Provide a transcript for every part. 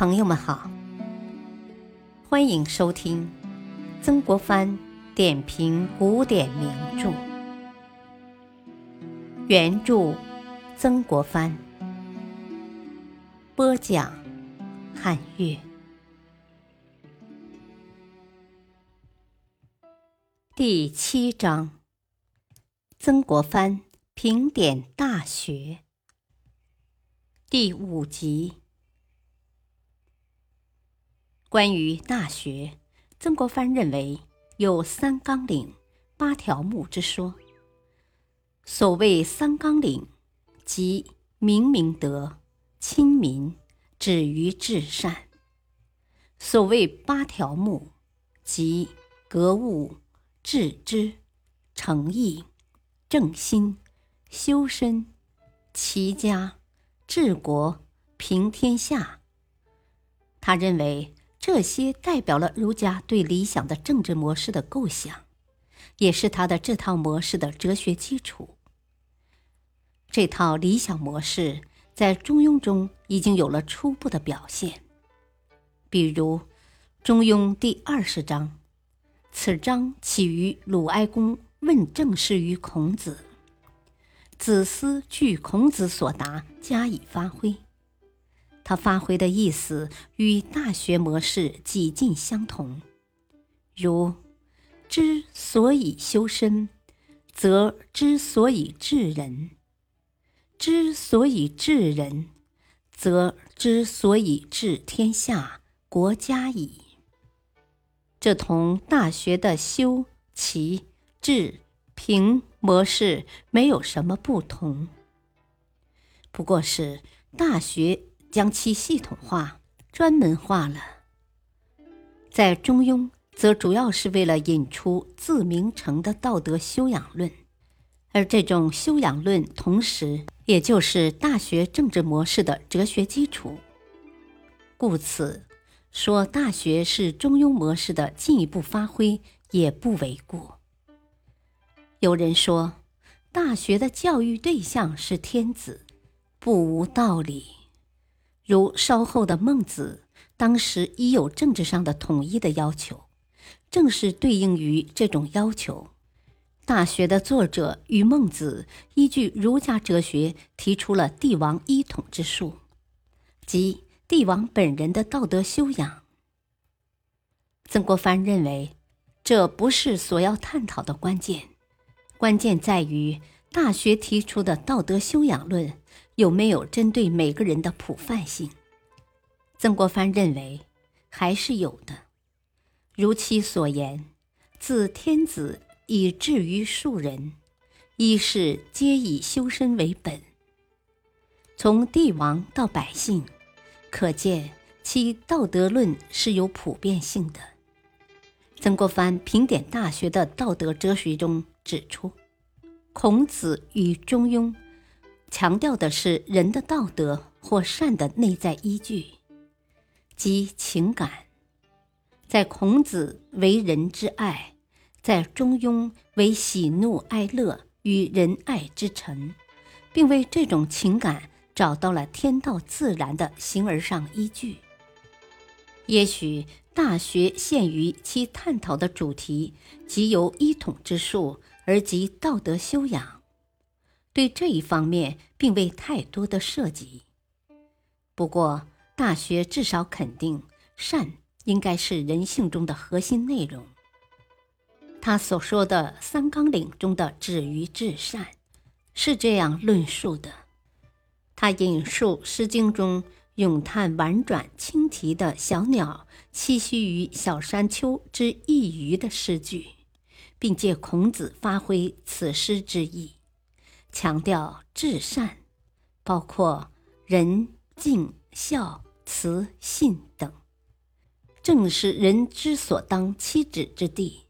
朋友们好，欢迎收听曾国藩点评古典名著，原著曾国藩，播讲汉乐，第七章：曾国藩评点《大学》，第五集。关于《大学》，曾国藩认为有三纲领、八条目之说。所谓三纲领，即明明德、亲民、止于至善；所谓八条目，即格物、致知、诚意、正心、修身、齐家、治国、平天下。他认为。这些代表了儒家对理想的政治模式的构想，也是他的这套模式的哲学基础。这套理想模式在《中庸》中已经有了初步的表现，比如《中庸》第二十章，此章起于鲁哀公问政事于孔子，子思据孔子所答加以发挥。他发挥的意思与大学模式几近相同，如“之所以修身，则之所以治人；之所以治人，则之所以治天下国家矣。”这同大学的修、齐、治、平模式没有什么不同，不过是大学。将其系统化、专门化了。在《中庸》，则主要是为了引出自明成的道德修养论，而这种修养论，同时也就是大学政治模式的哲学基础。故此，说大学是中庸模式的进一步发挥，也不为过。有人说，大学的教育对象是天子，不无道理。如稍后的孟子，当时已有政治上的统一的要求，正是对应于这种要求。《大学》的作者与孟子依据儒家哲学提出了帝王一统之术，即帝王本人的道德修养。曾国藩认为，这不是所要探讨的关键，关键在于《大学》提出的道德修养论。有没有针对每个人的普泛性？曾国藩认为还是有的。如其所言，自天子以至于庶人，一是皆以修身为本。从帝王到百姓，可见其道德论是有普遍性的。曾国藩评点《大学》的道德哲学中指出，孔子与中庸。强调的是人的道德或善的内在依据，即情感。在孔子为人之爱，在中庸为喜怒哀乐与仁爱之臣，并为这种情感找到了天道自然的形而上依据。也许《大学》限于其探讨的主题，即由一统之术而及道德修养。对这一方面并未太多的涉及。不过，《大学》至少肯定善应该是人性中的核心内容。他所说的三纲领中的“止于至善”，是这样论述的。他引述《诗经》中咏叹婉转轻啼的小鸟栖息于小山丘之一隅的诗句，并借孔子发挥此诗之意。强调至善，包括仁、敬、孝、慈、信等，正是人之所当妻止之地。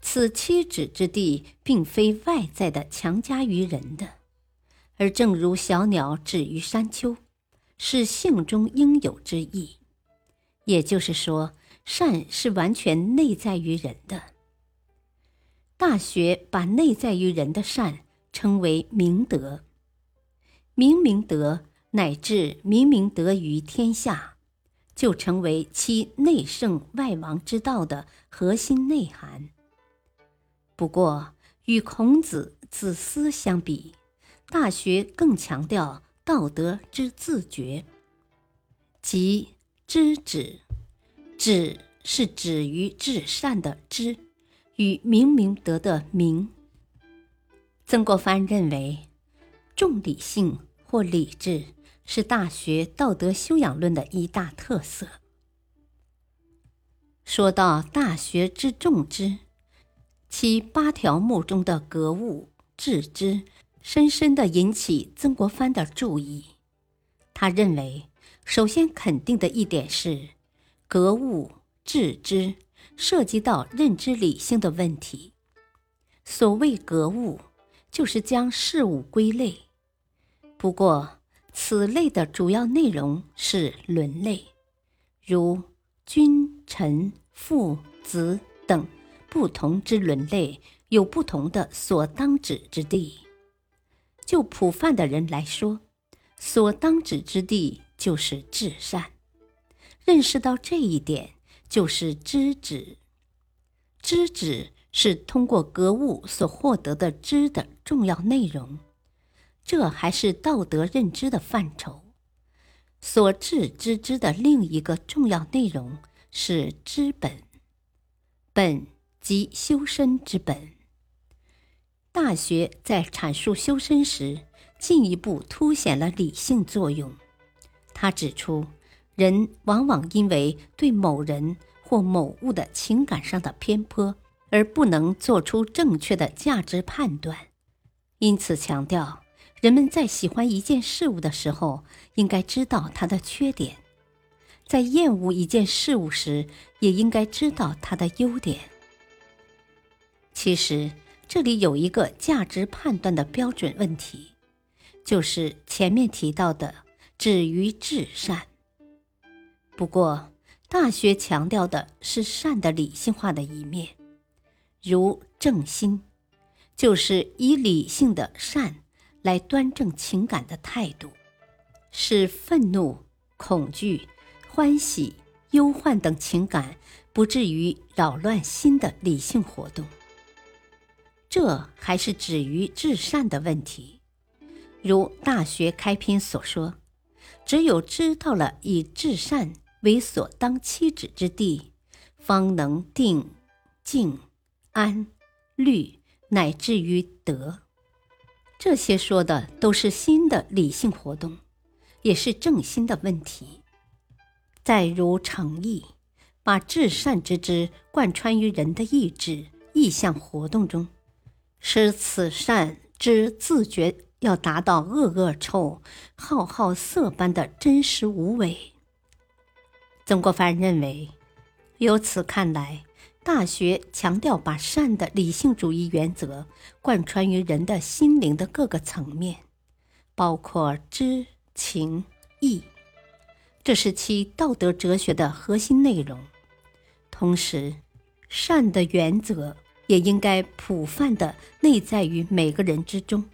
此妻止之地，并非外在的强加于人的，而正如小鸟止于山丘，是性中应有之意。也就是说，善是完全内在于人的。《大学》把内在于人的善。称为明德，明明德乃至明明德于天下，就成为其内圣外王之道的核心内涵。不过，与孔子子思相比，《大学》更强调道德之自觉，即知止。止是止于至善的知，与明明德的明。曾国藩认为，重理性或理智是大学道德修养论的一大特色。说到大学之重之，其八条目中的格物致知，深深的引起曾国藩的注意。他认为，首先肯定的一点是。格物致知涉及到认知理性的问题。所谓格物，就是将事物归类。不过，此类的主要内容是伦类，如君、臣、父、子等不同之伦类，有不同的所当指之地。就普泛的人来说，所当指之地就是至善。认识到这一点，就是知止。知止是通过格物所获得的知的重要内容，这还是道德认知的范畴。所致知之的另一个重要内容是知本，本即修身之本。大学在阐述修身时，进一步凸显了理性作用。他指出。人往往因为对某人或某物的情感上的偏颇，而不能做出正确的价值判断，因此强调人们在喜欢一件事物的时候，应该知道它的缺点；在厌恶一件事物时，也应该知道它的优点。其实，这里有一个价值判断的标准问题，就是前面提到的“止于至善”。不过，大学强调的是善的理性化的一面，如正心，就是以理性的善来端正情感的态度，使愤怒、恐惧、欢喜、忧患等情感不至于扰乱心的理性活动。这还是止于至善的问题，如大学开篇所说：“只有知道了以至善。”为所当栖止之地，方能定、静、安、虑，乃至于德。这些说的都是心的理性活动，也是正心的问题。再如诚意，把至善之知贯穿于人的意志、意向活动中，使此善之自觉要达到恶恶臭、浩浩色般的真实无伪。曾国藩认为，由此看来，《大学》强调把善的理性主义原则贯穿于人的心灵的各个层面，包括知、情、义，这是其道德哲学的核心内容。同时，善的原则也应该普泛的内在于每个人之中。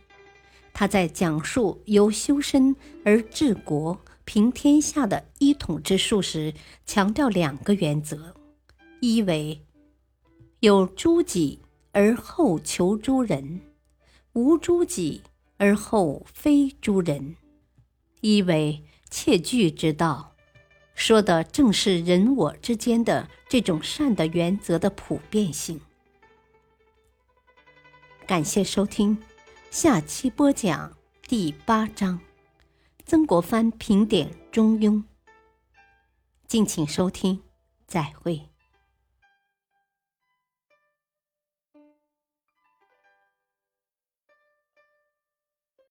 他在讲述由修身而治国。平天下的一统之术时，强调两个原则：一为有诸己而后求诸人，无诸己而后非诸人；一为切据之道，说的正是人我之间的这种善的原则的普遍性。感谢收听，下期播讲第八章。曾国藩评点《中庸》，敬请收听，再会。